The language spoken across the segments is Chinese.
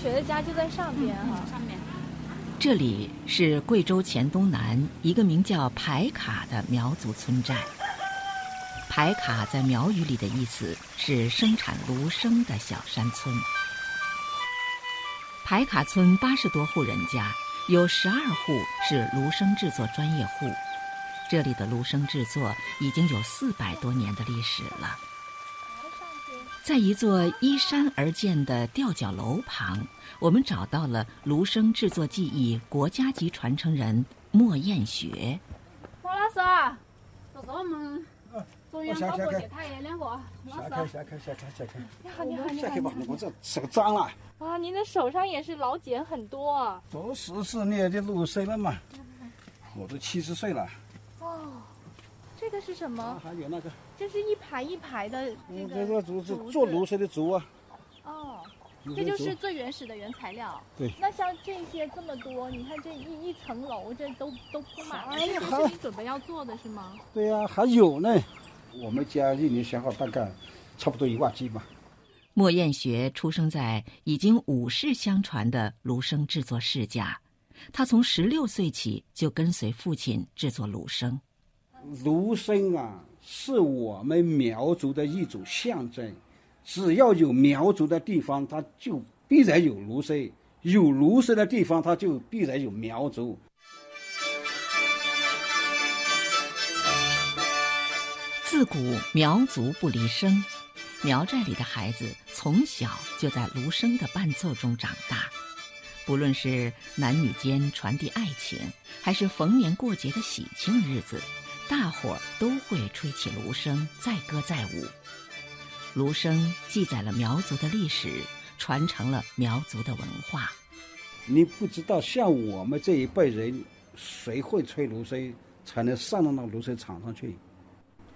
雪的家就在上边哈。上面。这里是贵州黔东南一个名叫排卡的苗族村寨。排卡在苗语里的意思是生产芦笙的小山村。排卡村八十多户人家，有十二户是芦笙制作专业户。这里的芦笙制作已经有四百多年的历史了。在一座依山而建的吊脚楼旁，我们找到了芦笙制作技艺国家级传承人莫艳雪。莫老师，这是我们中央广播电台两个老师。下开，下开，下开，下开。你好，你好，你好。下开吧，我这手脏了。啊，您的手上也是老茧很多啊。都十四年的芦笙了嘛，我都七十岁了。哦，这个是什么？还有那个，这是一排一排的这个。这个竹子做芦笙的竹啊。哦，这就是最原始的原材料。对。那像这些这么多，你看这一一层楼，这都都铺满了，这都是你准备要做的是吗？对呀，还有呢。我们家一年消耗大概差不多一万斤吧。莫艳学出生在已经五世相传的芦笙制作世家，他从十六岁起就跟随父亲制作芦笙。芦笙啊，是我们苗族的一种象征。只要有苗族的地方，它就必然有芦笙；有芦笙的地方，它就必然有苗族。自古苗族不离笙，苗寨里的孩子从小就在芦笙的伴奏中长大。不论是男女间传递爱情，还是逢年过节的喜庆日子，大伙儿都会吹起芦笙，载歌载舞。芦笙记载了苗族的历史，传承了苗族的文化。你不知道，像我们这一辈人，谁会吹芦笙，才能上到那芦笙场上去？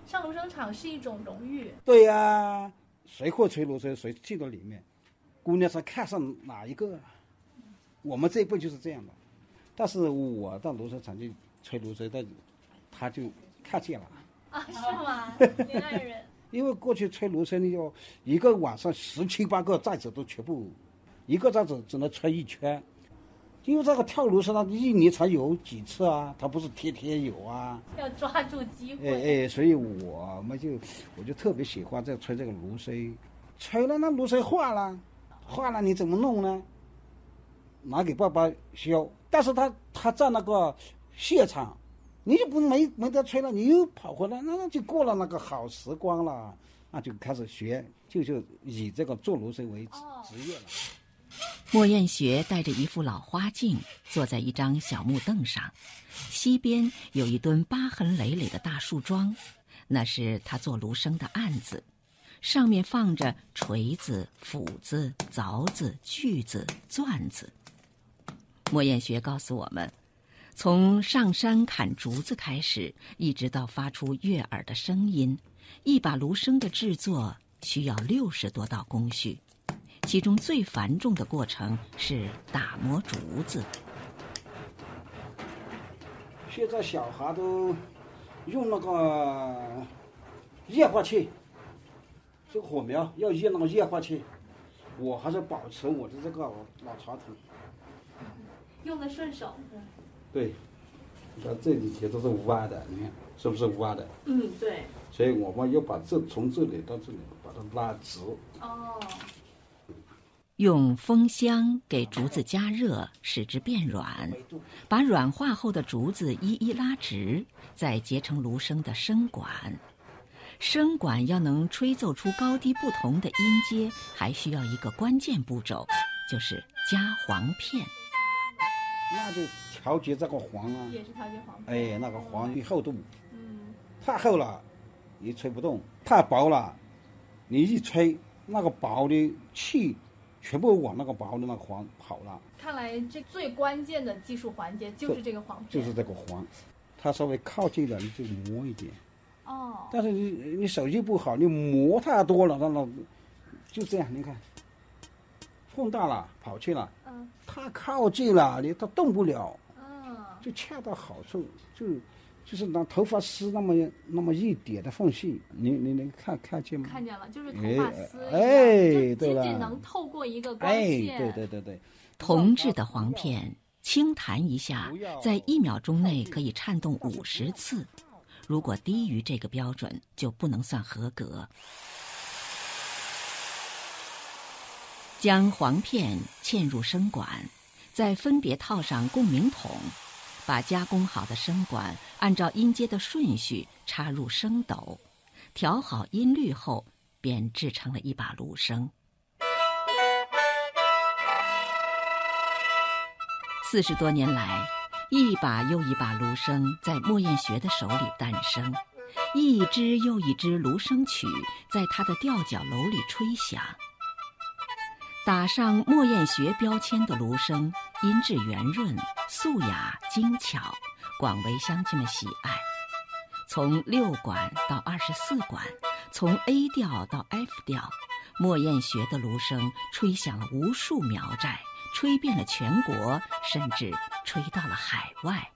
上芦笙场是一种荣誉。对呀，谁会吹芦笙，谁进到里面。姑娘是看上哪一个？我们这一辈就是这样的。但是我到芦笙场去吹芦笙，但他就看见了。啊，是吗？恋爱人。因为过去吹芦笙要一个晚上十七八个寨子都全部，一个寨子只能吹一圈。因为这个跳芦笙，它一年才有几次啊？它不是天天有啊。要抓住机会。哎哎，所以我们就我就特别喜欢在吹这个芦笙，吹了那芦笙坏了，坏了你怎么弄呢？拿给爸爸修。但是他他在那个现场，你就不没没得吹了，你又跑回来，那那就过了那个好时光了，那就开始学，就就以这个做芦笙为职业了。莫艳学戴着一副老花镜，坐在一张小木凳上，西边有一墩疤痕累累的大树桩，那是他做芦笙的案子，上面放着锤子、斧子、凿子、锯子、钻子。莫艳学告诉我们，从上山砍竹子开始，一直到发出悦耳的声音，一把芦笙的制作需要六十多道工序。其中最繁重的过程是打磨竹子。现在小孩都用那个液化气，这个火苗要用那个液化气。我还是保持我的这个老传统，用的顺手。对，你看这里铁都是无碍的，你看是不是无碍的？嗯，对。所以我们要把这从这里到这里把它拉直。哦。用风箱给竹子加热，使之变软，把软化后的竹子一一拉直，再结成芦笙的笙管。笙管要能吹奏出高低不同的音阶，还需要一个关键步骤，就是加簧片。那就调节这个簧啊，也是调节簧。哎，那个簧的厚度，嗯，太厚了，你吹不动；太薄了，你一吹，那个薄的气。全部往那个薄的那个黄跑了。看来这最关键的技术环节就是这个黄片。就是这个黄，它稍微靠近了你就磨一点。哦。但是你你手艺不好，你磨太多了，那那就这样，你看，碰大了跑去了。嗯。太靠近了，你它动不了。嗯。就恰到好处，就就是那头发丝那么那么一点的缝隙，你你能看看见吗？看见了，就是头发丝，哎对了就仅仅能透过一个光哎，对对对对，铜制的簧片轻弹一下，在一秒钟内可以颤动五十次，如果低于这个标准，就不能算合格。将簧片嵌入声管，再分别套上共鸣筒，把加工好的声管按照音阶的顺序插入声斗，调好音律后，便制成了一把芦笙。四十多年来，一把又一把芦笙在莫彦学的手里诞生，一支又一支芦笙曲在他的吊脚楼里吹响。打上莫彦学标签的芦笙，音质圆润、素雅、精巧，广为乡亲们喜爱。从六管到二十四管，从 A 调到 F 调，莫彦学的芦笙吹响了无数苗寨，吹遍了全国，甚至吹到了海外。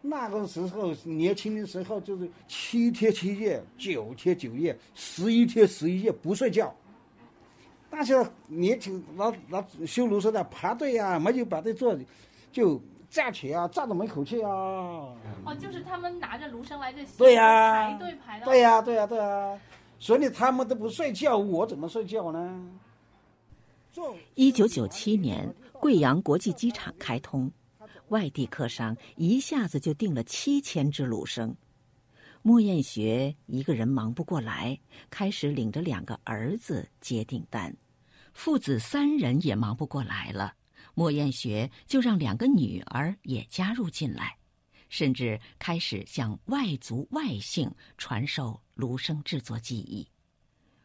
那个时候年轻的时候就是七天七夜、九天九夜、十一天十一夜不睡觉。但是年轻那那修芦笙的排队啊，没有排队坐，就站起啊，站到门口去啊。哦，就是他们拿着芦笙来这，对呀排队排到，对呀、对呀、对呀、所以他们都不睡觉，我怎么睡觉呢？一九九七年，贵阳国际机场开通，外地客商一下子就订了七千只芦笙。莫彦学一个人忙不过来，开始领着两个儿子接订单，父子三人也忙不过来了。莫彦学就让两个女儿也加入进来，甚至开始向外族外姓传授芦笙制作技艺。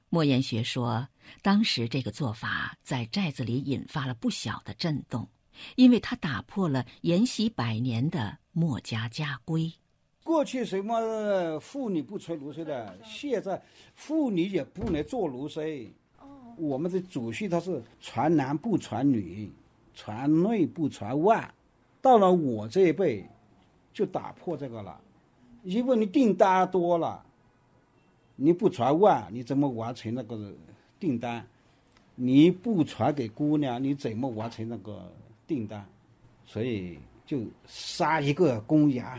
莫彦学说，当时这个做法在寨子里引发了不小的震动，因为他打破了沿袭百年的墨家家规。过去什么妇女不吹芦笙的，现在妇女也不能做芦笙。我们的祖训它是传男不传女，传内不传外。到了我这一辈，就打破这个了，因为你订单多了，你不传外，你怎么完成那个订单？你不传给姑娘，你怎么完成那个订单？所以就杀一个公羊，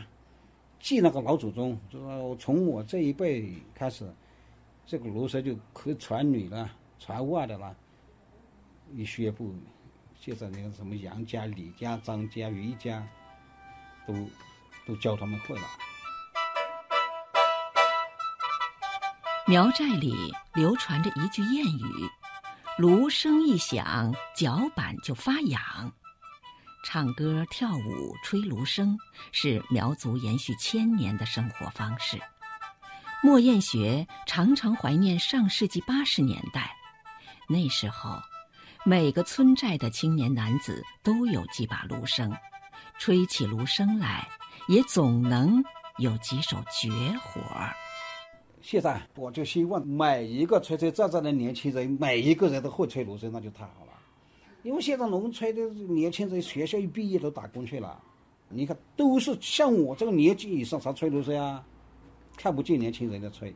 祭那个老祖宗。就说从我这一辈开始，这个芦笙就可传女了。传外的了，一宣布，现在那个什么杨家、李家、张家、余家，都都教他们会了。苗寨里流传着一句谚语：“芦笙一响，脚板就发痒。”唱歌、跳舞、吹芦笙是苗族延续千年的生活方式。莫艳学常常怀念上世纪八十年代，那时候，每个村寨的青年男子都有几把芦笙，吹起芦笙来，也总能有几手绝活儿。现在我就希望每一个吹吹战战的年轻人，每一个人都会吹芦笙，那就太好了。因为现在农村的年轻人学校一毕业都打工去了，你看都是像我这个年纪以上才吹芦笙啊，看不见年轻人在吹。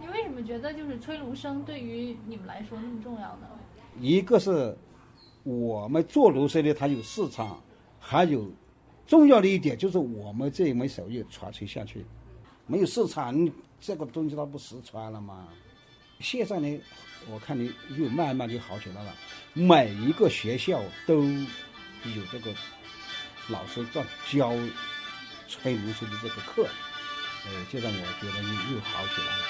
你为什么觉得就是吹芦笙对于你们来说那么重要呢？一个是我们做芦笙的，它有市场，还有重要的一点就是我们这一门手艺传承下去，没有市场，你这个东西它不实传了吗？现在呢，我看你又慢慢就好起来了，每一个学校都有这个老师在教吹芦笙的这个课，呃，现在我觉得又又好起来了。